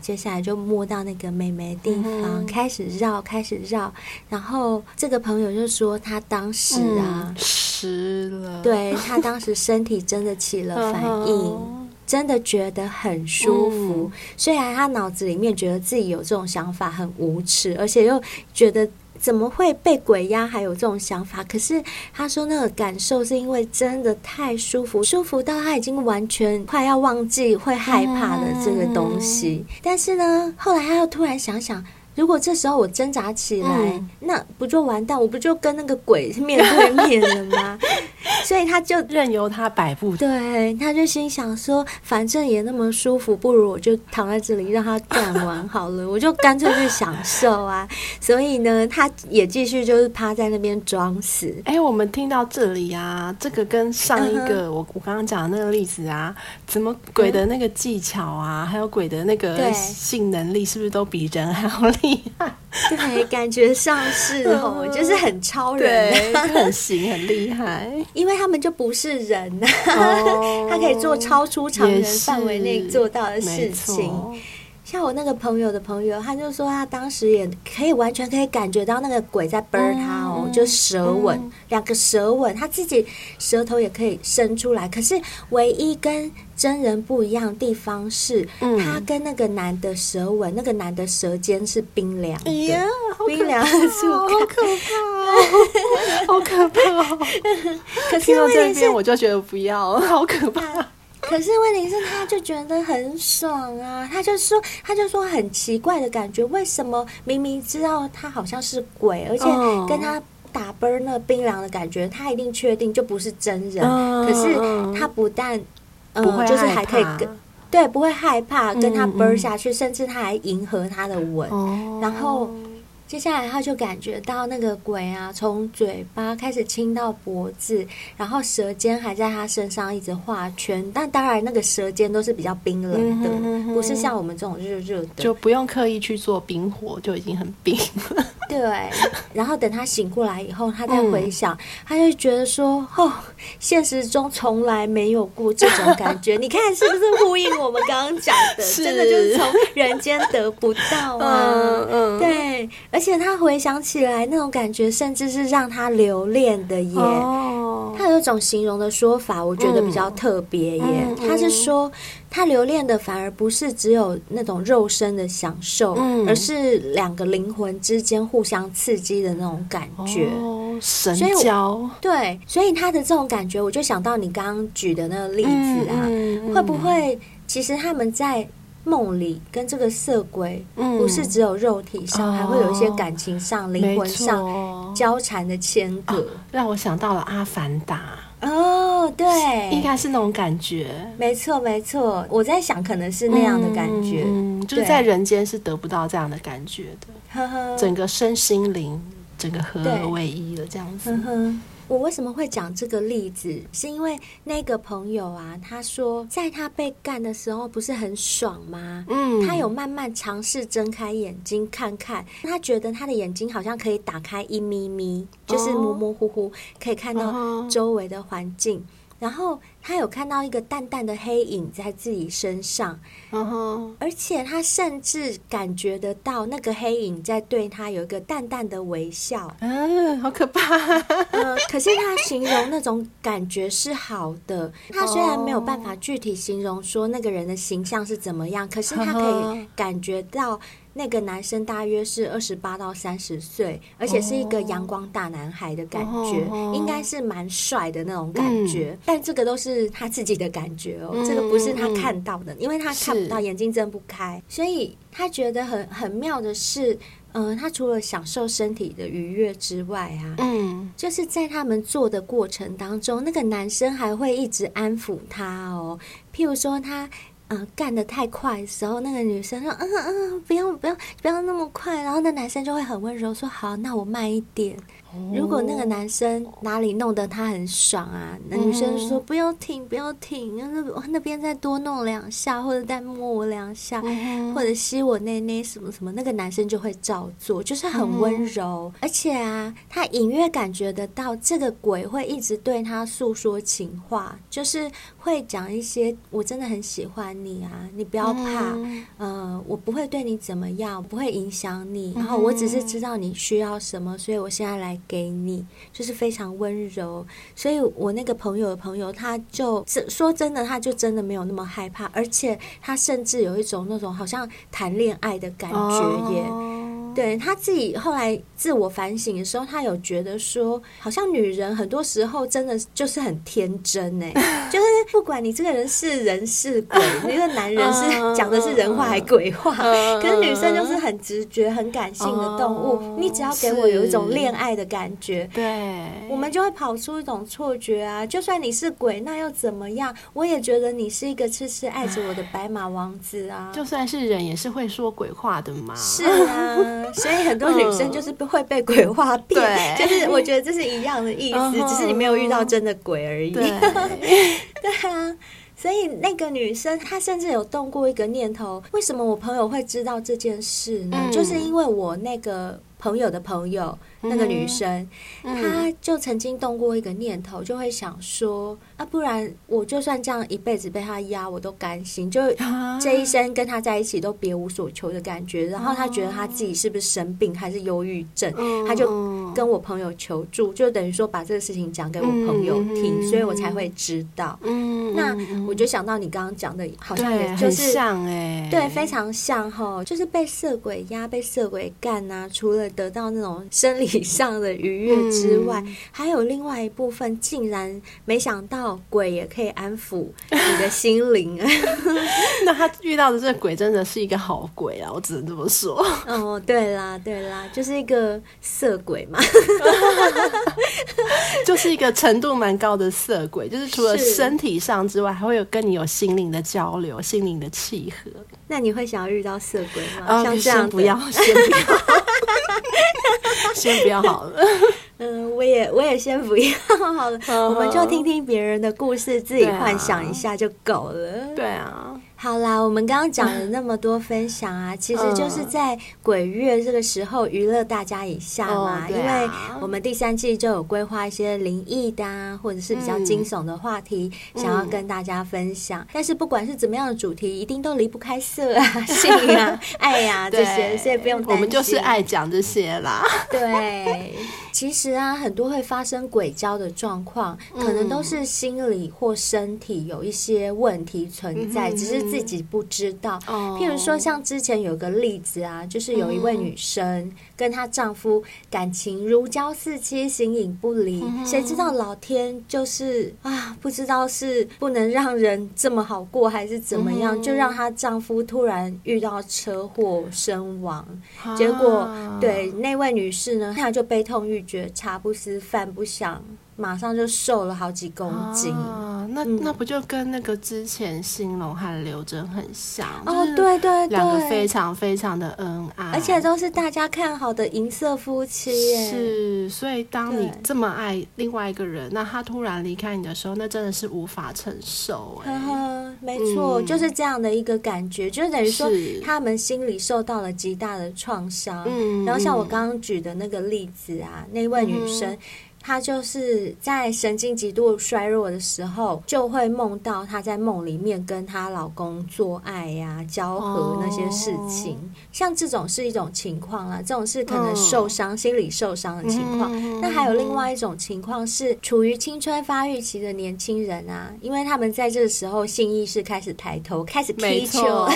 接下来就摸到那个美眉地方，开始绕，开始绕，然后这个朋友就说他当时啊湿了，对，他当时身体真的起了反应。真的觉得很舒服，嗯、虽然他脑子里面觉得自己有这种想法很无耻，而且又觉得怎么会被鬼压，还有这种想法。可是他说那个感受是因为真的太舒服，舒服到他已经完全快要忘记会害怕的这个东西。嗯、但是呢，后来他又突然想想。如果这时候我挣扎起来，嗯、那不就完蛋？我不就跟那个鬼面对面了吗？所以他就任由他摆布。对，他就心想说，反正也那么舒服，不如我就躺在这里让他干完好了，我就干脆去享受啊。所以呢，他也继续就是趴在那边装死。哎、欸，我们听到这里啊，这个跟上一个、uh 我我刚刚讲的那个例子啊，怎么鬼的那个技巧啊，嗯、还有鬼的那个性能力，是不是都比人还要厉害？对，感觉上是哦，就是很超人，很行，很厉害。因为他们就不是人呐，他可以做超出常人范围内做到的事情。像我那个朋友的朋友，他就说他当时也可以完全可以感觉到那个鬼在啵他哦，就舌吻，两个舌吻，他自己舌头也可以伸出来。可是唯一跟真人不一样的地方是，他跟那个男的舌吻，那个男的舌尖是冰凉的，冰凉的触感，好可怕，好可怕。可是到这边我就觉得不要，好可怕。可是问题是，他就觉得很爽啊！他就说，他就说很奇怪的感觉，为什么明明知道他好像是鬼，而且跟他打啵那冰凉的感觉，他一定确定就不是真人。可是他不但嗯，就是还可以跟对，不会害怕跟他啵下去，甚至他还迎合他的吻，然后。接下来他就感觉到那个鬼啊，从嘴巴开始亲到脖子，然后舌尖还在他身上一直画圈。但当然，那个舌尖都是比较冰冷的，不是像我们这种热热的，就不用刻意去做冰火，就已经很冰了。对。然后等他醒过来以后，他再回想，他就觉得说：“哦，现实中从来没有过这种感觉。你看是不是呼应我们刚刚讲的？真的就是从人间得不到啊。嗯嗯，对。”而且他回想起来那种感觉，甚至是让他留恋的耶。Oh. 他有一种形容的说法，我觉得比较特别耶。Mm hmm. 他是说，他留恋的反而不是只有那种肉身的享受，mm hmm. 而是两个灵魂之间互相刺激的那种感觉。Oh, 神交。对，所以他的这种感觉，我就想到你刚刚举的那个例子啊，mm hmm. 会不会其实他们在。梦里跟这个色鬼，不是只有肉体上，嗯、还会有一些感情上、灵、哦、魂上交缠的牵葛、哦，让我想到了《阿凡达》哦，对，应该是那种感觉，没错没错。我在想，可能是那样的感觉，就是在人间是得不到这样的感觉的，对。整个身心灵整个合而为一了，这样子。呵呵我为什么会讲这个例子？是因为那个朋友啊，他说在他被干的时候不是很爽吗？嗯，他有慢慢尝试睁开眼睛看看，他觉得他的眼睛好像可以打开一咪咪，就是模模糊糊可以看到周围的环境。然后他有看到一个淡淡的黑影在自己身上，而且他甚至感觉得到那个黑影在对他有一个淡淡的微笑。嗯，好可怕。嗯，可是他形容那种感觉是好的。他虽然没有办法具体形容说那个人的形象是怎么样，可是他可以感觉到。那个男生大约是二十八到三十岁，而且是一个阳光大男孩的感觉，应该是蛮帅的那种感觉。但这个都是他自己的感觉哦，这个不是他看到的，因为他看不到，眼睛睁不开，所以他觉得很很妙的是，嗯，他除了享受身体的愉悦之外啊，嗯，就是在他们做的过程当中，那个男生还会一直安抚他哦，譬如说他。嗯，干得太快的时候，那个女生说：“嗯嗯，不要不要不要那么快。”然后那男生就会很温柔说：“好，那我慢一点。”如果那个男生哪里弄得他很爽啊，那女生说不要停，不要停，那那边再多弄两下，或者再摸我两下，或者吸我内内什么什么，那个男生就会照做，就是很温柔，而且啊，他隐约感觉得到这个鬼会一直对他诉说情话，就是会讲一些我真的很喜欢你啊，你不要怕，呃，我不会对你怎么样，不会影响你，然后我只是知道你需要什么，所以我现在来。给你就是非常温柔，所以我那个朋友的朋友，他就说真的，他就真的没有那么害怕，而且他甚至有一种那种好像谈恋爱的感觉耶。对，他自己后来自我反省的时候，他有觉得说，好像女人很多时候真的就是很天真哎，就是不管你这个人是人是鬼，那个男人是讲的是人话还鬼话，可是女生就是很直觉、很感性的动物，你只要给我有一种恋爱的感觉，对，我们就会跑出一种错觉啊，就算你是鬼，那又怎么样？我也觉得你是一个痴痴爱着我的白马王子啊，就算是人也是会说鬼话的嘛，是啊。所以很多女生就是会被鬼画骗，嗯、就是我觉得这是一样的意思，嗯、只是你没有遇到真的鬼而已。对，对啊，所以那个女生她甚至有动过一个念头：为什么我朋友会知道这件事呢？嗯、就是因为我那个。朋友的朋友，那个女生，嗯、她就曾经动过一个念头，就会想说啊，不然我就算这样一辈子被他压，我都甘心，就这一生跟他在一起都别无所求的感觉。然后她觉得她自己是不是生病，还是忧郁症，她就跟我朋友求助，就等于说把这个事情讲给我朋友听，所以我才会知道。嗯那我就想到你刚刚讲的，好像也就是像哎，对，非常像哈，就是被色鬼压，被色鬼干啊，除了得到那种生理上的愉悦之外，嗯、还有另外一部分，竟然没想到鬼也可以安抚你的心灵。那他遇到的这个鬼真的是一个好鬼啊！我只能这么说。哦，对啦，对啦，就是一个色鬼嘛，就是一个程度蛮高的色鬼，就是除了身体上之外，还会有跟你有心灵的交流，心灵的契合。那你会想要遇到色鬼吗？像这样不要，先不要，先不要好了。嗯，我也我也先不要好了，我们就听听别人的故事，自己幻想一下就够了。对啊。好啦，我们刚刚讲了那么多分享啊，其实就是在鬼月这个时候娱乐大家一下嘛。因为我们第三季就有规划一些灵异的啊，或者是比较惊悚的话题，想要跟大家分享。但是不管是怎么样的主题，一定都离不开色啊、性啊、爱呀这些，所以不用担心。我们就是爱讲这些啦。对，其实啊，很多会发生鬼交的状况，可能都是心理或身体有一些问题存在，只是。自己不知道，譬如说，像之前有个例子啊，就是有一位女生跟她丈夫感情如胶似漆，形影不离，谁知道老天就是啊，不知道是不能让人这么好过，还是怎么样，就让她丈夫突然遇到车祸身亡。结果，对那位女士呢，她就悲痛欲绝，茶不思饭不想。马上就瘦了好几公斤啊！那那不就跟那个之前兴隆和刘真很像哦？对对对，两个非常非常的恩爱，而且都是大家看好的银色夫妻耶。是，所以当你这么爱另外一个人，那他突然离开你的时候，那真的是无法承受。呵呵，没错，嗯、就是这样的一个感觉，就等于说他们心里受到了极大的创伤。嗯，然后像我刚刚举的那个例子啊，那位女生。嗯她就是在神经极度衰弱的时候，就会梦到她在梦里面跟她老公做爱呀、啊、交合那些事情。Oh. 像这种是一种情况啦，这种是可能受伤、oh. 心理受伤的情况。Mm-hmm. 那还有另外一种情况是处于青春发育期的年轻人啊，因为他们在这个时候性意识开始抬头，开始踢球，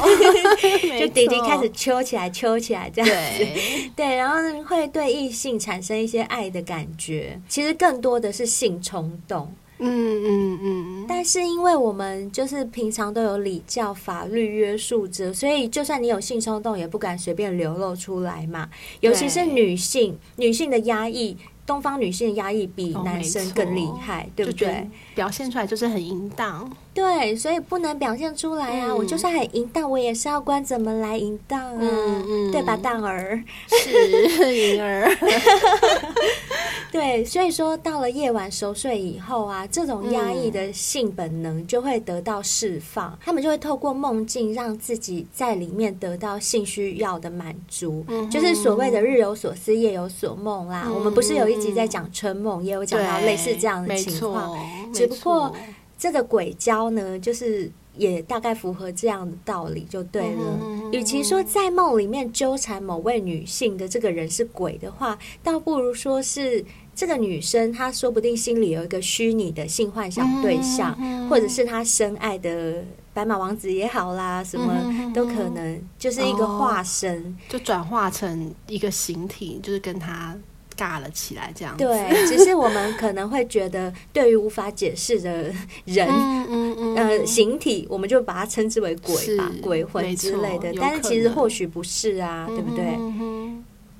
就弟弟开始揪起来、揪起来这样子。对，对，然后会对异性产生一些爱的感觉。其实更多的是性冲动，嗯嗯嗯，但是因为我们就是平常都有礼教法律约束着，所以就算你有性冲动，也不敢随便流露出来嘛。尤其是女性，女性的压抑。东方女性的压抑比男生更厉害，哦、对不对？表现出来就是很淫荡，对，所以不能表现出来啊！嗯、我就算很淫荡，我也是要管怎么来淫荡啊，嗯嗯、对吧，荡儿是淫儿。对，所以说到了夜晚熟睡以后啊，这种压抑的性本能就会得到释放，嗯、他们就会透过梦境让自己在里面得到性需要的满足，嗯、就是所谓的日有所思，夜有所梦啦。嗯、我们不是有一。集在讲春梦，也有讲到类似这样的情况，只不过这个鬼交呢，就是也大概符合这样的道理，就对了。与其说在梦里面纠缠某位女性的这个人是鬼的话，倒不如说是这个女生，她说不定心里有一个虚拟的性幻想对象，或者是她深爱的白马王子也好啦，什么都可能，就是一个化身，就转化成一个形体，就是跟她。尬了起来，这样子。对，只是我们可能会觉得，对于无法解释的人，嗯嗯嗯、呃，形体，我们就把它称之为鬼吧，鬼魂之类的。但是其实或许不是啊，对不对？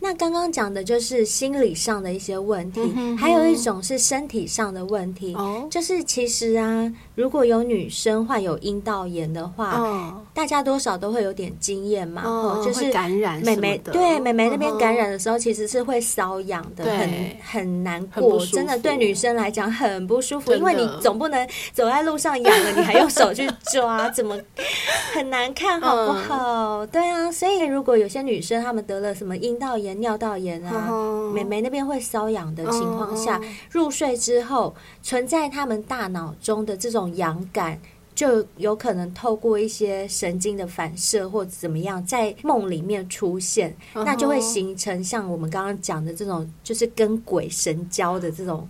那刚刚讲的就是心理上的一些问题，嗯、哼哼还有一种是身体上的问题，哦、就是其实啊，如果有女生患有阴道炎的话，嗯，大家多少都会有点经验嘛，哦，就是感染妹妹对妹妹那边感染的时候，嗯、其实是会瘙痒的，很很难过，真的对女生来讲很不舒服，因为你总不能走在路上痒了，你还用手去抓，怎么很难看好不好？嗯、对啊，所以如果有些女生她们得了什么阴道炎、尿道炎啊，嗯、妹妹那边会瘙痒的情况下，嗯、入睡之后存在她们大脑中的这种痒感。就有可能透过一些神经的反射或者怎么样，在梦里面出现，uh. 那就会形成像我们刚刚讲的这种，就是跟鬼神交的这种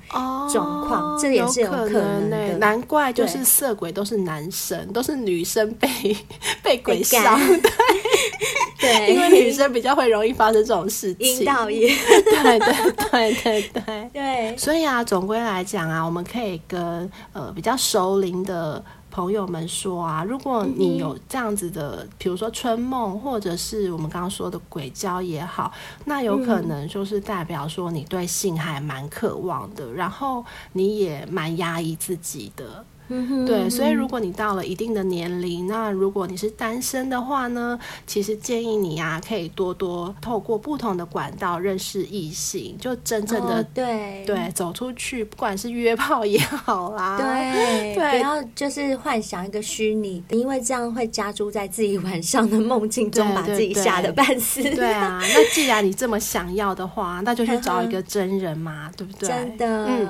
状况，oh, 这也是有可能的。能难怪就是色鬼都是男生，都是女生被被鬼伤。对，因为女生比较会容易发生这种事情。阴道炎。对对对对对 对。所以啊，总归来讲啊，我们可以跟呃比较熟龄的。朋友们说啊，如果你有这样子的，嗯、比如说春梦，或者是我们刚刚说的鬼交也好，那有可能就是代表说你对性还蛮渴望的，然后你也蛮压抑自己的。嗯、对，所以如果你到了一定的年龄，那如果你是单身的话呢，其实建议你呀、啊，可以多多透过不同的管道认识异性，就真正的、哦、对对走出去，不管是约炮也好啦，对，对不要就是幻想一个虚拟的，因为这样会加诸在自己晚上的梦境中，把自己吓得半死。对啊，那既然你这么想要的话，那就去找一个真人嘛，对不对？真的，嗯。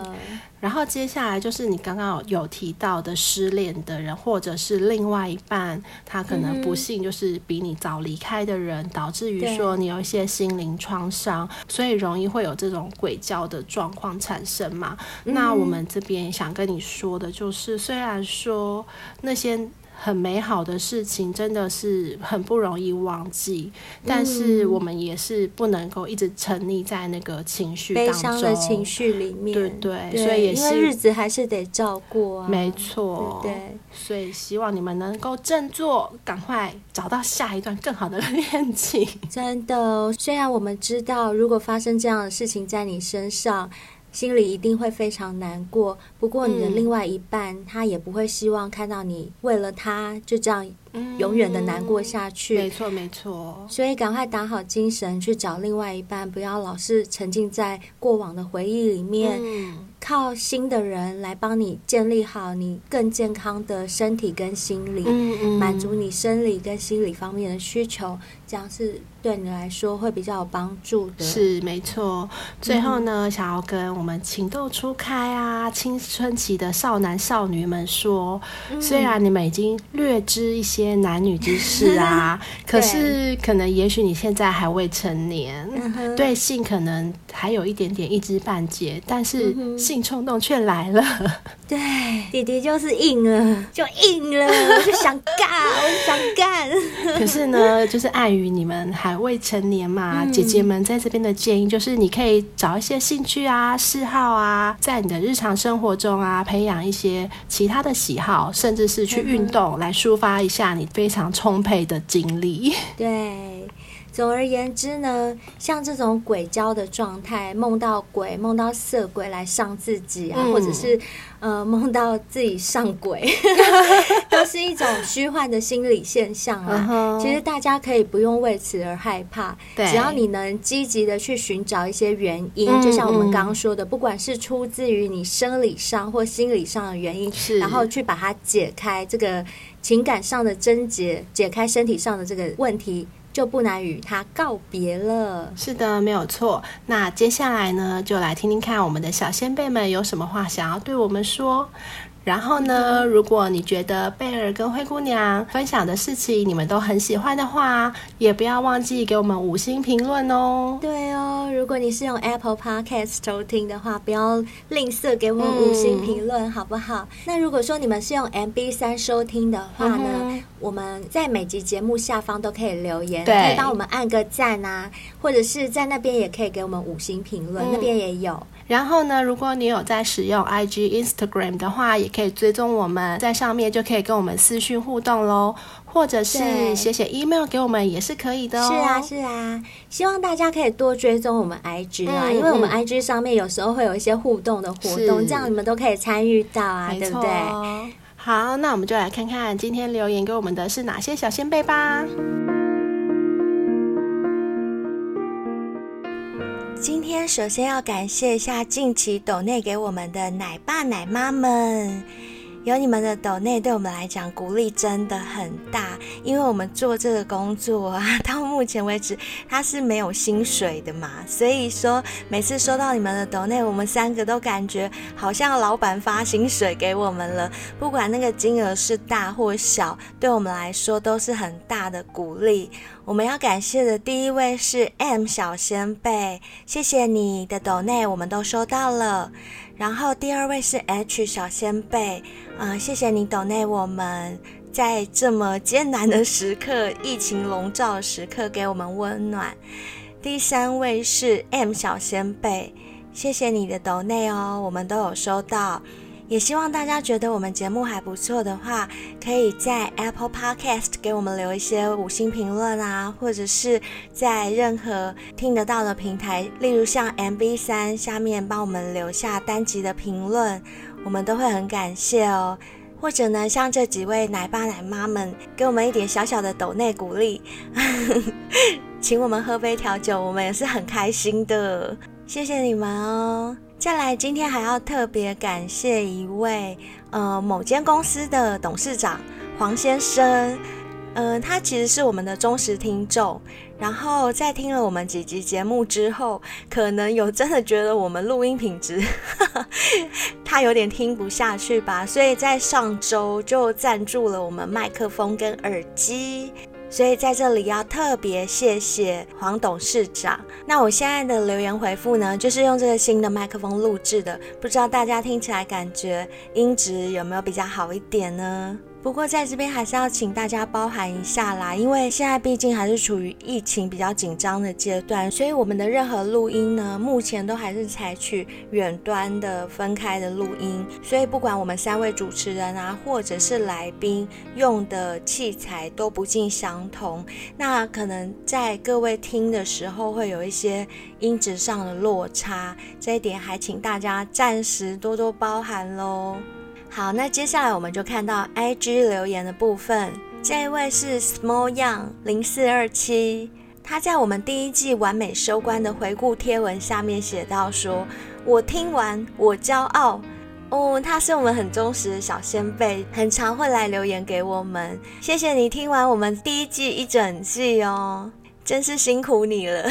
然后接下来就是你刚刚有提到的失恋的人，或者是另外一半，他可能不幸就是比你早离开的人，嗯、导致于说你有一些心灵创伤，所以容易会有这种鬼交的状况产生嘛。嗯、那我们这边想跟你说的就是，虽然说那些。很美好的事情，真的是很不容易忘记，嗯，但是我们也是不能够一直沉溺在那个情绪当中，悲伤的情绪里面，对对，对，所以也是因为日子还是得照过啊，没错，对，对，所以希望你们能够振作，赶快找到下一段更好的恋情。真的，虽然我们知道，如果发生这样的事情在你身上。心里一定会非常难过，不过你的另外一半、嗯、他也不会希望看到你为了他就这样永远的难过下去。没错，没错。所以赶快打好精神去找另外一半，不要老是沉浸在过往的回忆里面。嗯靠新的人来帮你建立好你更健康的身体跟心理，满足你生理跟心理方面的需求，这样是对你来说会比较有帮助的。是没错。最后呢，嗯、想要跟我们情窦初开啊、青春期的少男少女们说，嗯、虽然你们已经略知一些男女之事啊，可是可能也许你现在还未成年，嗯、对性可能还有一点点一知半解，但是。嗯性冲动却来了，对，弟弟就是硬了，就硬了，我就想干，我就想干。可是呢，就是碍于你们还未成年嘛，嗯、姐姐们在这边的建议就是，你可以找一些兴趣啊、嗜好啊，在你的日常生活中啊，培养一些其他的喜好，甚至是去运动来抒发一下你非常充沛的精力。对。总而言之呢，像这种鬼交的状态，梦到鬼、梦到色鬼来上自己啊，嗯、或者是呃梦到自己上鬼，都是一种虚幻的心理现象啊。Uh-huh. 其实大家可以不用为此而害怕，只要你能积极的去寻找一些原因，就像我们刚刚说的，不管是出自于你生理上或心理上的原因，然后去把它解开这个情感上的症结，解开身体上的这个问题。就不难与他告别了。是的，没有错。那接下来呢，就来听听看我们的小先辈们有什么话想要对我们说。然后呢，如果你觉得贝儿跟灰姑娘分享的事情你们都很喜欢的话，也不要忘记给我们五星评论哦。对哦，如果你是用 Apple Podcast 收听的话，不要吝啬给我们五星评论，嗯，好不好？那如果说你们是用 MB 三收听的话呢，嗯，我们在每集节目下方都可以留言，可以帮我们按个赞啊，或者是在那边也可以给我们五星评论，嗯，那边也有。然后呢，如果你有在使用 IG、Instagram 的话，也可以追踪我们，在上面就可以跟我们私讯互动喽，或者是写写 email 给我们也是可以的哦。是啊，是啊，希望大家可以多追踪我们 IG 啊，嗯，因为我们 IG 上面有时候会有一些互动的活动，这样你们都可以参与到啊，对不对？好，那我们就来看看今天留言给我们的是哪些小仙贝吧。首先要感谢一下近期抖内给我们的奶爸奶妈们。有你们的抖内，对我们来讲鼓励真的很大，因为我们做这个工作啊，到目前为止它是没有薪水的嘛，所以说每次收到你们的抖内，我们三个都感觉好像老板发薪水给我们了，不管那个金额是大或小，对我们来说都是很大的鼓励。我们要感谢的第一位是 M 小仙贝，谢谢你的抖内，我们都收到了。然后第二位是 H 小仙贝，啊、呃，谢谢你抖内我们在这么艰难的时刻、疫情笼罩的时刻给我们温暖。第三位是 M 小仙贝，谢谢你的抖内哦，我们都有收到。也希望大家觉得我们节目还不错的话，可以在 Apple Podcast 给我们留一些五星评论啊，或者是在任何听得到的平台，例如像 MB3 下面帮我们留下单集的评论，我们都会很感谢哦。或者呢，像这几位奶爸奶妈们给我们一点小小的抖内鼓励，请我们喝杯调酒，我们也是很开心的。谢谢你们哦。再来，今天还要特别感谢一位呃某间公司的董事长黄先生，呃，他其实是我们的忠实听众，然后在听了我们几集节目之后，可能有真的觉得我们录音品质，他有点听不下去吧，所以在上周就赞助了我们麦克风跟耳机。所以在这里要特别谢谢黄董事长。那我现在的留言回复呢，就是用这个新的麦克风录制的，不知道大家听起来感觉音质有没有比较好一点呢？不过在这边还是要请大家包涵一下啦，因为现在毕竟还是处于疫情比较紧张的阶段，所以我们的任何录音呢，目前都还是采取远端的分开的录音。所以不管我们三位主持人啊，或者是来宾用的器材都不尽相同，那可能在各位听的时候会有一些音质上的落差，这一点还请大家暂时多多包涵喽。好，那接下来我们就看到 IG 留言的部分。这一位是 Small Young 零四二七，他在我们第一季完美收官的回顾贴文下面写到说：“我听完，我骄傲。”哦，他是我们很忠实的小先辈，很常会来留言给我们。谢谢你听完我们第一季一整季哦，真是辛苦你了。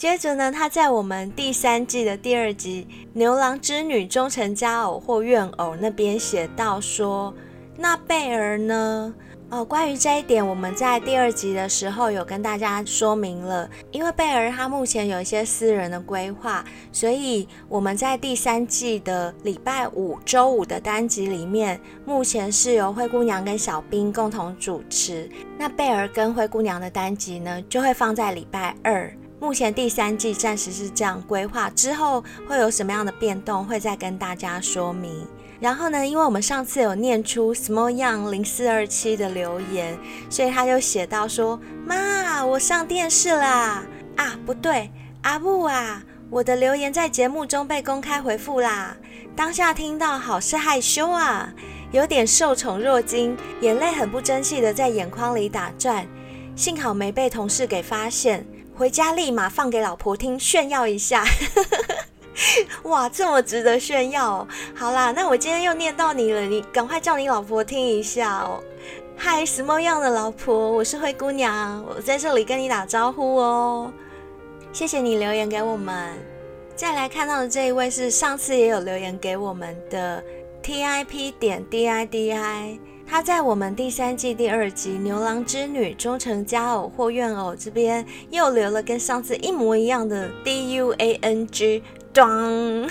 接着呢，他在我们第三季的第二集《牛郎织女终成佳偶或怨偶》那边写到说：“那贝儿呢？哦，关于这一点，我们在第二集的时候有跟大家说明了。因为贝儿她目前有一些私人的规划，所以我们在第三季的礼拜五周五的单集里面，目前是由灰姑娘跟小兵共同主持。那贝儿跟灰姑娘的单集呢，就会放在礼拜二。”目前第三季暂时是这样规划，之后会有什么样的变动，会再跟大家说明。然后呢，因为我们上次有念出 Small Young 零四二七的留言，所以他就写到说：“妈，我上电视啦！啊，不对，阿布啊，我的留言在节目中被公开回复啦。当下听到好是害羞啊，有点受宠若惊，眼泪很不争气的在眼眶里打转，幸好没被同事给发现。”回家立马放给老婆听，炫耀一下。哇，这么值得炫耀！好啦，那我今天又念到你了，你赶快叫你老婆听一下哦。嗨，什么样的老婆？我是灰姑娘，我在这里跟你打招呼哦。谢谢你留言给我们。再来看到的这一位是上次也有留言给我们的 TIP 点 DIDI。他在我们第三季第二集《牛郎织女终成佳偶或怨偶》这边又留了跟上次一模一样的 D U A N G，装。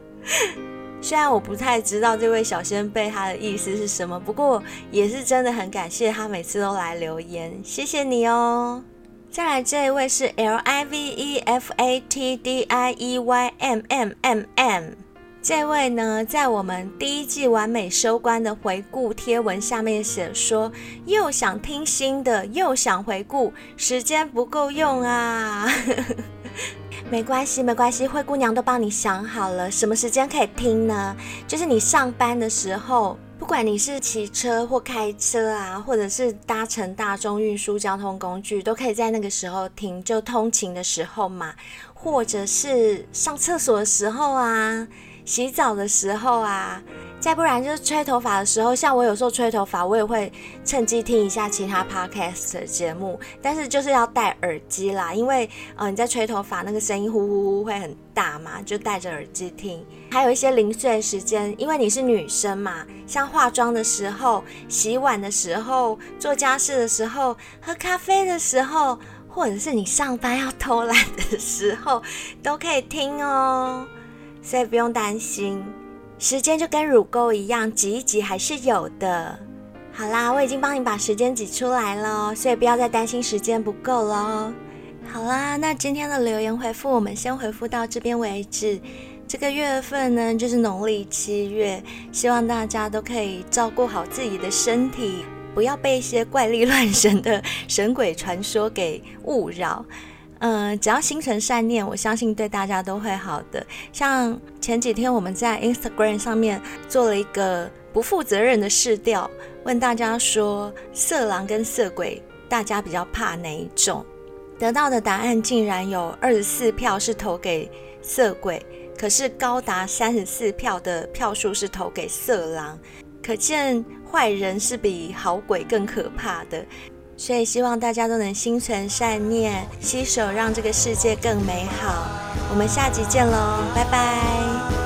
虽然我不太知道这位小仙贝他的意思是什么，不过也是真的很感谢他每次都来留言，谢谢你哦。再来这一位是 L I V E F A T D I E Y M M M M。这位呢，在我们第一季完美收官的回顾贴文下面写说，又想听新的，又想回顾，时间不够用啊。没关系，没关系，灰姑娘都帮你想好了，什么时间可以听呢？就是你上班的时候，不管你是骑车或开车啊，或者是搭乘大众运输交通工具，都可以在那个时候听，就通勤的时候嘛，或者是上厕所的时候啊，洗澡的时候啊。再不然就是吹头发的时候，像我有时候吹头发，我也会趁机听一下其他 podcast 的节目，但是就是要戴耳机啦，因为呃你在吹头发那个声音呼呼呼会很大嘛，就戴着耳机听。还有一些零碎时间，因为你是女生嘛，像化妆的时候、洗碗的时候、做家事的时候、喝咖啡的时候，或者是你上班要偷懒的时候，都可以听哦，所以不用担心。时间就跟乳沟一样，挤一挤还是有的。好啦，我已经帮你把时间挤出来了，所以不要再担心时间不够了。好啦，那今天的留言回复我们先回复到这边为止。这个月份呢，就是农历七月，希望大家都可以照顾好自己的身体，不要被一些怪力乱神的神鬼传说给误扰。嗯、只要心存善念，我相信对大家都会好的。像前几天我们在 Instagram 上面做了一个不负责任的试调，问大家说色狼跟色鬼，大家比较怕哪一种？得到的答案竟然有二十四票是投给色鬼，可是高达三十四票的票数是投给色狼，可见坏人是比好鬼更可怕的。所以希望大家都能心存善念，携手让这个世界更美好。我们下集见喽，拜拜。